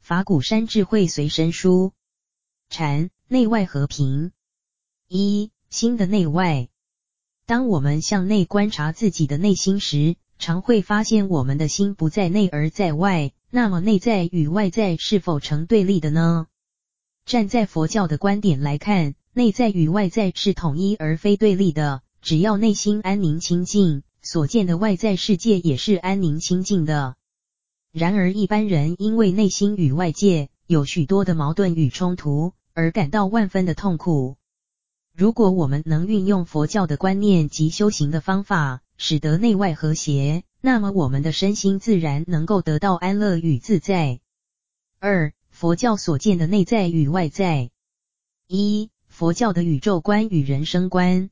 法鼓山智慧随身书，禅内外和平。一、心的内外。当我们向内观察自己的内心时，常会发现我们的心不在内而在外。那么内在与外在是否成对立的呢？站在佛教的观点来看，内在与外在是统一而非对立的。只要内心安宁清净，所见的外在世界也是安宁清净的。然而，一般人因为内心与外界有许多的矛盾与冲突，而感到万分的痛苦。如果我们能运用佛教的观念及修行的方法，使得内外和谐，那么我们的身心自然能够得到安乐与自在。二、佛教所见的内在与外在。一、佛教的宇宙观与人生观。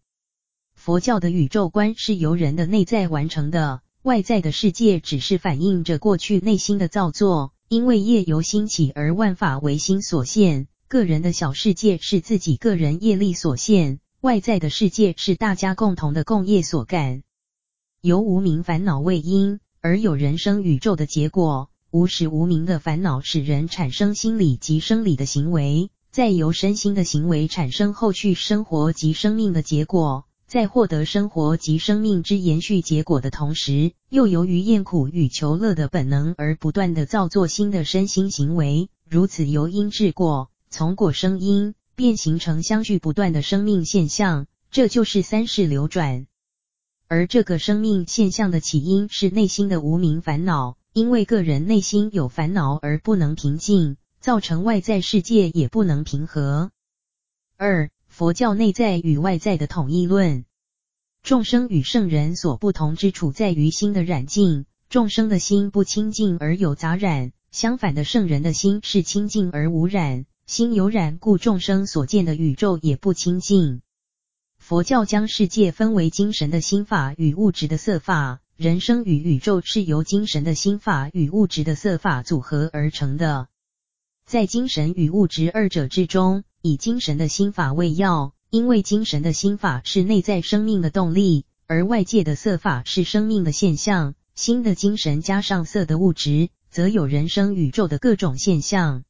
佛教的宇宙观是由人的内在完成的。外在的世界只是反映着过去内心的造作，因为业由心起而万法为心所现。个人的小世界是自己个人业力所现，外在的世界是大家共同的共业所感。由无明烦恼为因，而有人生宇宙的结果。无始无明的烦恼使人产生心理及生理的行为，再由身心的行为产生后续生活及生命的结果。在获得生活及生命之延续结果的同时，又由于厌苦与求乐的本能而不断地造作新的身心行为，如此由因至果，从果生因，便形成相续不断的生命现象，这就是三世流转。而这个生命现象的起因是内心的无明烦恼，因为个人内心有烦恼而不能平静，造成外在世界也不能平和。二。佛教内在与外在的统一论，众生与圣人所不同之处在于心的染净。众生的心不清净而有杂染，相反的圣人的心是清净而无染。心有染故，众生所见的宇宙也不清净。佛教将世界分为精神的心法与物质的色法，人生与宇宙是由精神的心法与物质的色法组合而成的。在精神与物质二者之中，以精神的心法为要，因为精神的心法是内在生命的动力，而外界的色法是生命的现象。心的精神加上色的物质，则有人生宇宙的各种现象。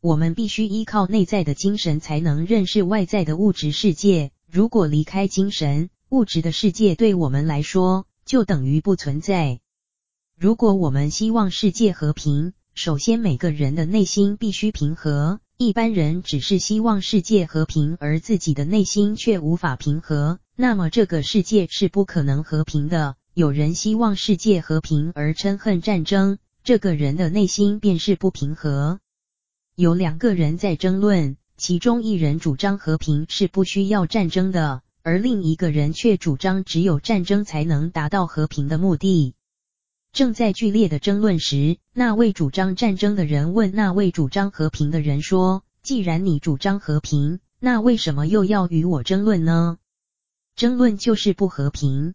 我们必须依靠内在的精神，才能认识外在的物质世界。如果离开精神，物质的世界对我们来说就等于不存在。如果我们希望世界和平，首先每个人的内心必须平和。一般人只是希望世界和平，而自己的内心却无法平和，那么这个世界是不可能和平的。有人希望世界和平而嗔恨战争，这个人的内心便是不平和。有两个人在争论，其中一人主张和平是不需要战争的，而另一个人却主张只有战争才能达到和平的目的。正在剧烈的争论时，那位主张战争的人问那位主张和平的人说：“既然你主张和平，那为什么又要与我争论呢？争论就是不和平。”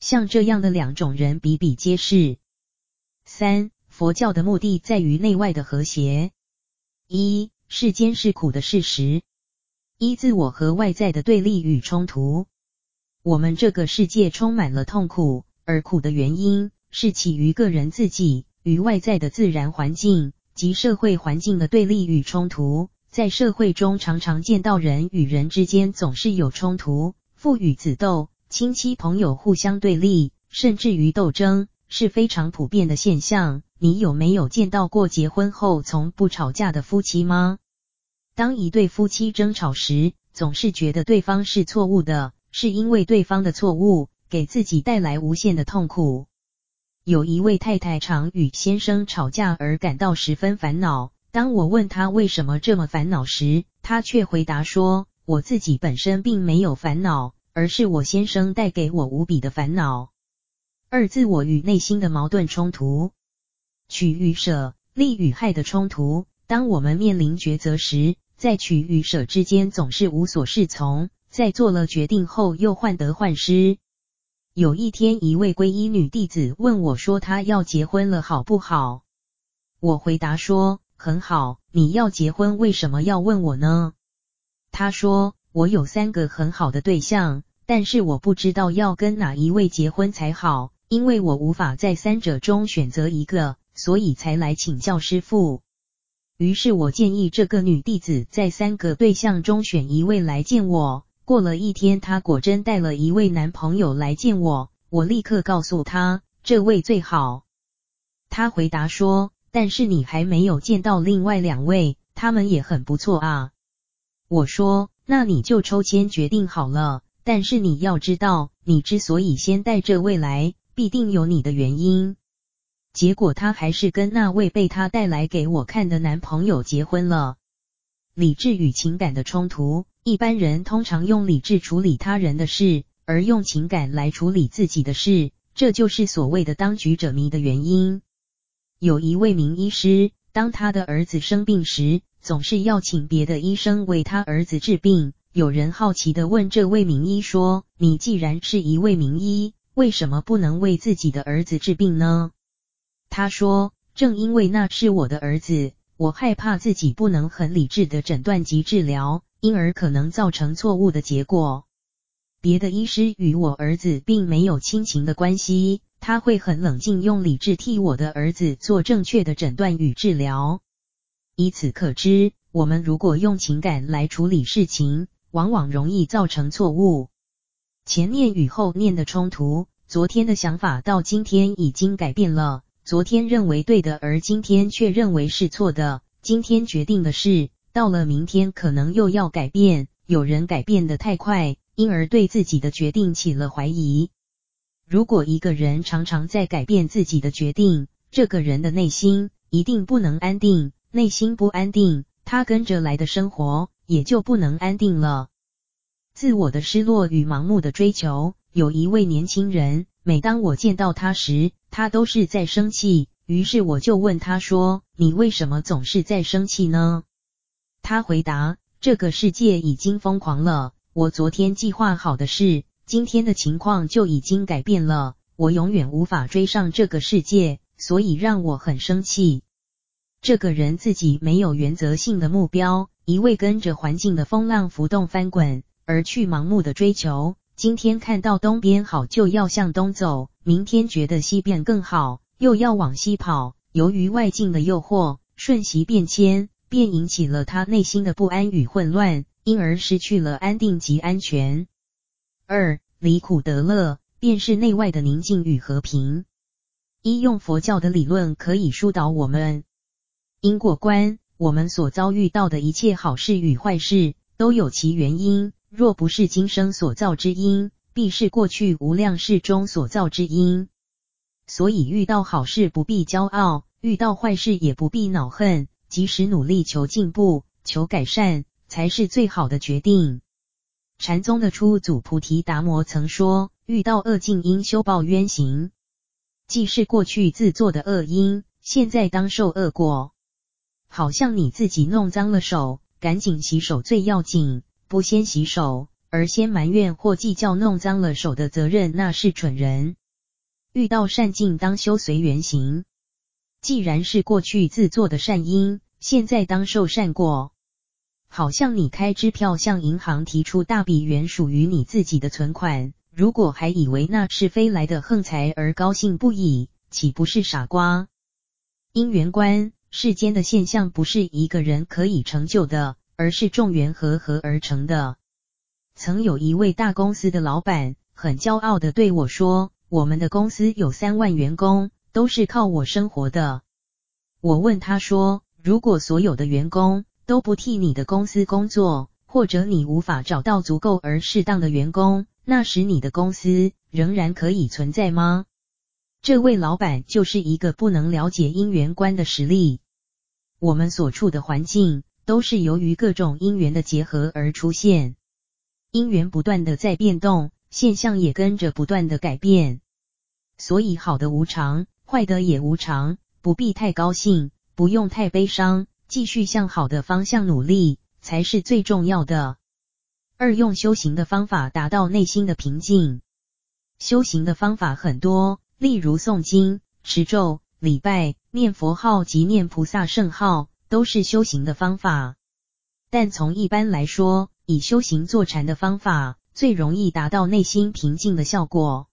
像这样的两种人比比皆是。三、佛教的目的在于内外的和谐。一、世间是苦的事实。一、自我和外在的对立与冲突。我们这个世界充满了痛苦，而苦的原因，是起于个人自己与外在的自然环境及社会环境的对立与冲突。在社会中，常常见到人与人之间总是有冲突，父与子斗，亲戚朋友互相对立，甚至于斗争，是非常普遍的现象。你有没有见到过结婚后从不吵架的夫妻吗？当一对夫妻争吵时，总是觉得对方是错误的，是因为对方的错误给自己带来无限的痛苦。有一位太太常与先生吵架而感到十分烦恼。当我问她为什么这么烦恼时，她却回答说：“我自己本身并没有烦恼，而是我先生带给我无比的烦恼。”二、自我与内心的矛盾冲突，取与舍、利与害的冲突。当我们面临抉择时，在取与舍之间总是无所适从，在做了决定后又患得患失。有一天，一位皈依女弟子问我说：“她要结婚了，好不好？”我回答说：“很好，你要结婚，为什么要问我呢？他说，我有三个很好的对象，但是我不知道要跟哪一位结婚才好，因为我无法在三者中选择一个，所以才来请教师父。于是我建议这个女弟子在三个对象中选一位来见我。过了一天，她果真带了一位男朋友来见我，我立刻告诉她，这位最好。她回答说。但是你还没有见到另外两位，他们也很不错啊。我说，那你就抽签决定好了。但是你要知道，你之所以先带这位来，必定有你的原因。结果他还是跟那位被他带来给我看的男朋友结婚了。理智与情感的冲突，一般人通常用理智处理他人的事，而用情感来处理自己的事，这就是所谓的当局者迷的原因。有一位名医师，当他的儿子生病时，总是要请别的医生为他儿子治病。有人好奇地问这位名医说：“你既然是一位名医，为什么不能为自己的儿子治病呢？”他说：“正因为那是我的儿子，我害怕自己不能很理智的诊断及治疗，因而可能造成错误的结果。别的医师与我儿子并没有亲情的关系。”他会很冷静，用理智替我的儿子做正确的诊断与治疗。以此可知，我们如果用情感来处理事情，往往容易造成错误。前念与后念的冲突，昨天的想法到今天已经改变了。昨天认为对的，而今天却认为是错的。今天决定的事，到了明天可能又要改变。有人改变得太快，因而对自己的决定起了怀疑。如果一个人常常在改变自己的决定，这个人的内心一定不能安定。内心不安定，他跟着来的生活也就不能安定了。自我的失落与盲目的追求。有一位年轻人，每当我见到他时，他都是在生气。于是我就问他说：“你为什么总是在生气呢？”他回答：“这个世界已经疯狂了，我昨天计划好的事。”今天的情况就已经改变了，我永远无法追上这个世界，所以让我很生气。这个人自己没有原则性的目标，一味跟着环境的风浪浮动翻滚，而去盲目的追求。今天看到东边好就要向东走，明天觉得西边更好，又要往西跑。由于外境的诱惑，瞬息变迁，便引起了他内心的不安与混乱，因而失去了安定及安全。二、离苦得乐，便是内外的宁静与和平。一、用佛教的理论可以疏导我们因果观。我们所遭遇到的一切好事与坏事，都有其原因。若不是今生所造之因，必是过去无量世中所造之因。所以遇到好事不必骄傲，遇到坏事也不必恼恨，及时努力求进步、求改善，才是最好的决定。禅宗的初祖菩提达摩曾说：“遇到恶境应修报冤行，既是过去自作的恶因，现在当受恶果。好像你自己弄脏了手，赶紧洗手最要紧；不先洗手，而先埋怨或计较弄脏了手的责任，那是蠢人。遇到善境当修随缘行，既然是过去自作的善因，现在当受善果。”好像你开支票向银行提出大笔原属于你自己的存款，如果还以为那是飞来的横财而高兴不已，岂不是傻瓜？因缘观，世间的现象不是一个人可以成就的，而是众缘和合而成的。曾有一位大公司的老板，很骄傲的对我说：“我们的公司有三万员工，都是靠我生活的。”我问他说：“如果所有的员工，”都不替你的公司工作，或者你无法找到足够而适当的员工，那时你的公司仍然可以存在吗？这位老板就是一个不能了解因缘观的实例。我们所处的环境都是由于各种因缘的结合而出现，因缘不断的在变动，现象也跟着不断的改变，所以好的无常，坏的也无常，不必太高兴，不用太悲伤。继续向好的方向努力，才是最重要的。二、用修行的方法达到内心的平静。修行的方法很多，例如诵经、持咒、礼拜、念佛号及念菩萨圣号，都是修行的方法。但从一般来说，以修行坐禅的方法最容易达到内心平静的效果。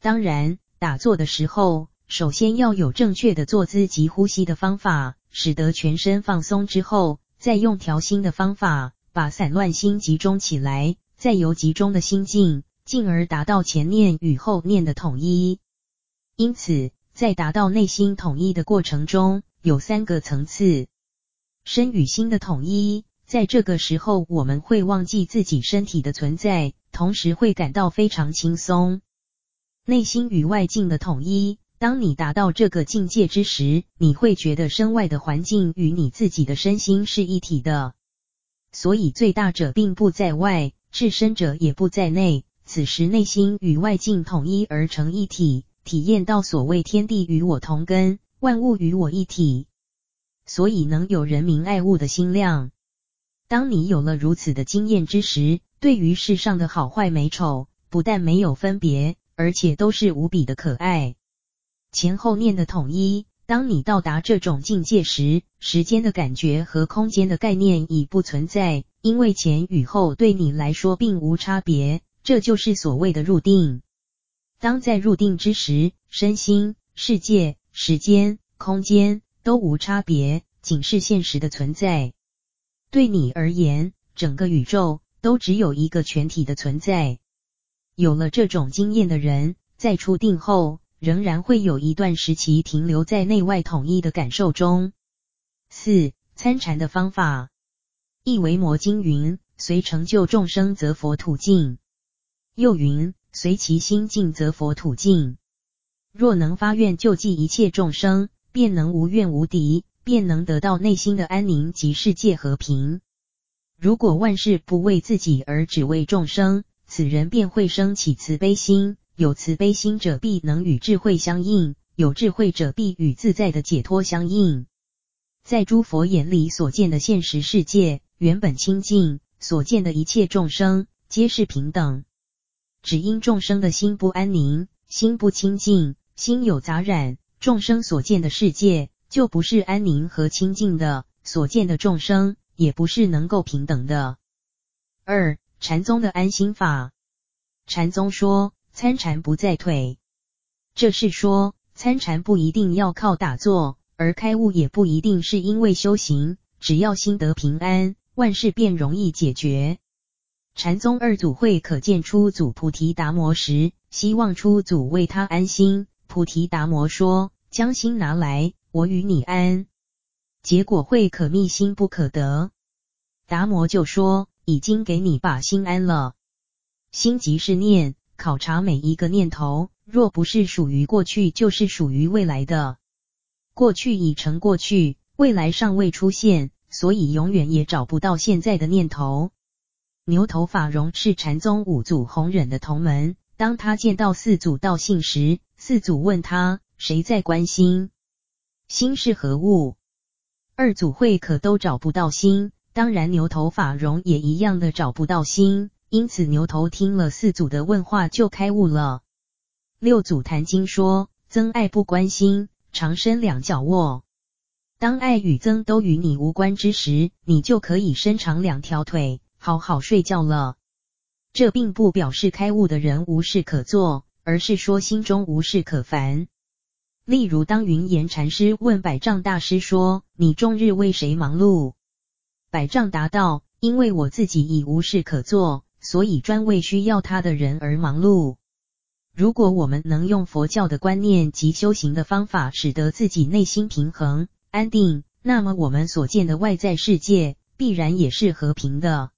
当然，打坐的时候，首先要有正确的坐姿及呼吸的方法，使得全身放松之后，再用调心的方法，把散乱心集中起来，再由集中的心境，进而达到前念与后念的统一。因此，在达到内心统一的过程中，有三个层次：身与心的统一。在这个时候，我们会忘记自己身体的存在，同时会感到非常轻松。内心与外境的统一，当你达到这个境界之时，你会觉得身外的环境与你自己的身心是一体的。所以，最大者并不在外，至深者也不在内。此时，内心与外境统一而成一体，体验到所谓天地与我同根，万物与我一体，所以能有人民爱物的心量。当你有了如此的经验之时，对于世上的好坏美丑，不但没有分别，而且都是无比的可爱。前后念的统一，当你到达这种境界时，时间的感觉和空间的概念已不存在，因为前与后对你来说并无差别，这就是所谓的入定。当在入定之时，身心、世界、时间、空间都无差别，仅是现实的存在。对你而言，整个宇宙都只有一个全体的存在。有了这种经验的人，在出定后，仍然会有一段时期停留在内外统一的感受中。四、参禅的方法，一为摩经云：随成就众生，则佛土净；又云：随其心净，则佛土净。若能发愿救济一切众生，便能无怨无敌。便能得到内心的安宁及世界和平。如果万事不为自己而只为众生，此人便会升起慈悲心。有慈悲心者，必能与智慧相应；有智慧者，必与自在的解脱相应。在诸佛眼里所见的现实世界，原本清净；所见的一切众生，皆是平等。只因众生的心不安宁，心不清净，心有杂染，众生所见的世界，就不是安宁和清净的，所见的众生也不是能够平等的。二、禅宗的安心法。禅宗说，参禅不在腿，这是说参禅不一定要靠打坐，而开悟也不一定是因为修行，只要心得平安，万事便容易解决。禅宗二祖会可见出祖菩提达摩时，希望出祖为他安心。菩提达摩说：“将心拿来。”我与你安，结果会可觅心不可得。达摩就说：“已经给你把心安了。心即是念，考察每一个念头，若不是属于过去，就是属于未来的。过去已成过去，未来尚未出现，所以永远也找不到现在的念头。”牛头法融是禅宗五祖弘忍的同门，当他见到四祖道信时，四祖问他：“谁在关心？”心是何物？二祖慧可都找不到心，当然牛头法融也一样的找不到心。因此牛头听了四祖的问话就开悟了。六祖坛经说：增爱不关心，常伸两脚卧。当爱与增都与你无关之时，你就可以伸长两条腿，好好睡觉了。这并不表示开悟的人无事可做，而是说心中无事可烦。例如，当云岩禅师问百丈大师说：“你终日为谁忙碌？”百丈答道：“因为我自己已无事可做，所以专为需要他的人而忙碌。”如果我们能用佛教的观念及修行的方法，使得自己内心平衡安定，那么我们所见的外在世界必然也是和平的。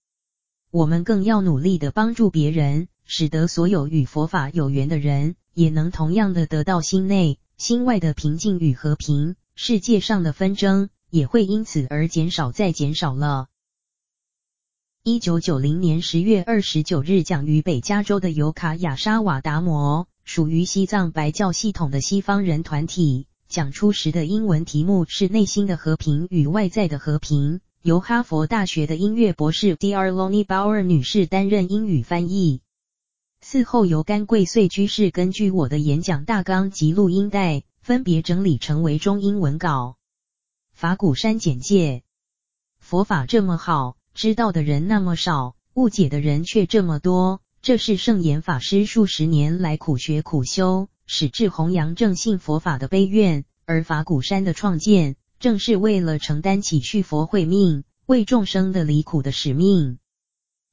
我们更要努力的帮助别人，使得所有与佛法有缘的人也能同样的得到心内。心外的平静与和平，世界上的纷争也会因此而减少再减少了。一九九零年十月二十九日讲于北加州的尤卡亚沙瓦达摩，属于西藏白教系统的西方人团体，讲出时的英文题目是“内心的和平与外在的和平”，由哈佛大学的音乐博士 Dr. Lonnie Bauer 女士担任英语翻译。嗣后由甘桂穗居士根据我的演讲大纲及录音带，分别整理成为中英文稿。法鼓山简介：佛法这么好，知道的人那么少，误解的人却这么多。这是圣严法师数十年来苦学苦修，矢志弘扬正信佛法的悲愿。而法鼓山的创建，正是为了承担起续佛慧命、为众生的离苦的使命。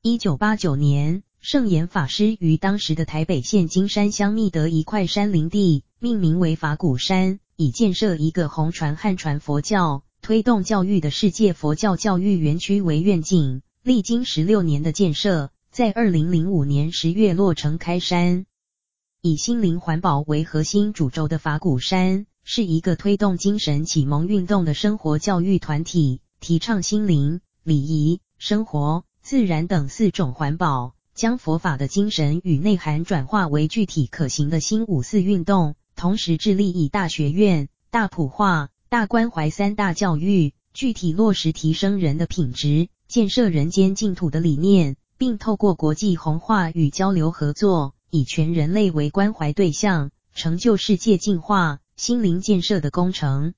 一九八九年，圣严法师于当时的台北县金山乡觅得一块山林地，命名为法鼓山，以建设一个弘传汉传佛教、推动教育的世界佛教教育园区为愿景。历经十六年的建设，在二零零五年十月落成开山。以心灵环保为核心主轴的法鼓山，是一个推动精神启蒙运动的生活教育团体，提倡心灵、礼仪、生活、自然等四种环保，将佛法的精神与内涵转化为具体可行的新五四运动，同时致力以大学院、大普化、大关怀三大教育，具体落实提升人的品质、建设人间净土的理念，并透过国际弘化与交流合作，以全人类为关怀对象，成就世界净化、心灵建设的工程。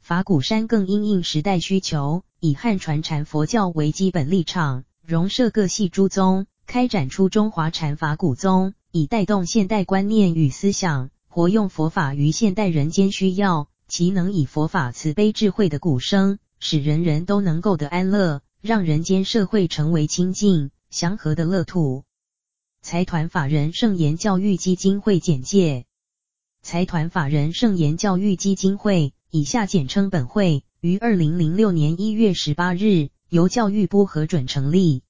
法鼓山更因应时代需求，以汉传禅佛教为基本立场，融摄各系诸宗，开展出中华禅法古宗，以带动现代观念与思想，活用佛法于现代人间需要，其能以佛法慈悲智慧的鼓声，使人人都能够得安乐，让人间社会成为清净祥和的乐土。财团法人圣严教育基金会简介：财团法人圣严教育基金会。以下简称本会，于二零零六年一月十八日由教育部核准成立。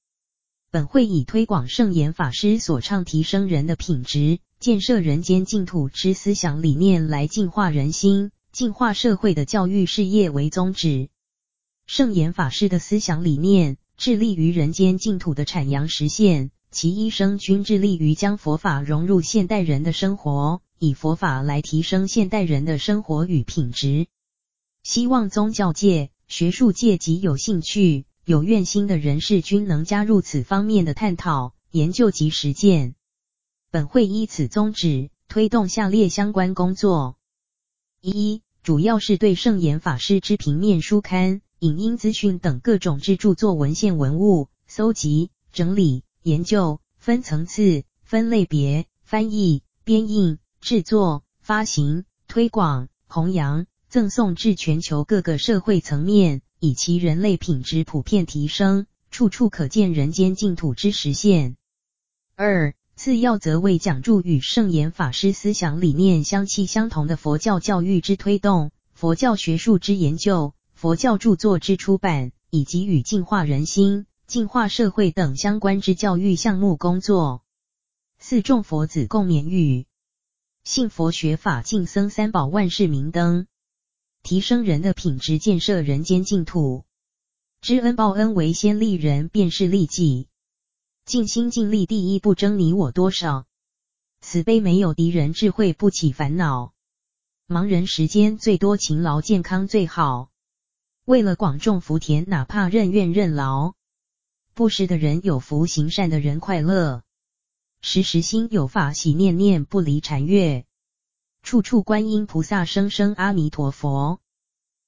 本会以推广圣严法师所倡提升人的品质、建设人间净土之思想理念来净化人心、净化社会的教育事业为宗旨。圣严法师的思想理念致力于人间净土的阐扬实现，其一生均致力于将佛法融入现代人的生活。以佛法来提升现代人的生活与品质，希望宗教界、学术界及有兴趣、有愿心的人士均能加入此方面的探讨、研究及实践。本会依此宗旨，推动下列相关工作：一、主要是对圣严法师之平面书刊、影音资讯等各种之著作文献文物搜集、整理、研究，分层次、分类别、翻译、编印。制作、发行、推广、弘扬、赠送至全球各个社会层面，以其人类品质普遍提升，处处可见人间净土之实现。二、次要则为讲着与圣严法师思想理念相契相同的佛教教育之推动、佛教学术之研究、佛教著作之出版，以及与净化人心、净化社会等相关之教育项目工作。四、众佛子共勉语。信佛学法净僧三宝万事明灯，提升人的品质，建设人间净土。知恩报恩，为先利人，便是利己。尽心尽力，第一不争你我多少。慈悲没有敌人，智慧不起烦恼。忙人时间最多，勤劳健康最好。为了广种福田，哪怕任怨任劳。布施的人有福，行善的人快乐。时时心有法喜，念念不离禅悦，处处观音菩萨，声声阿弥陀佛。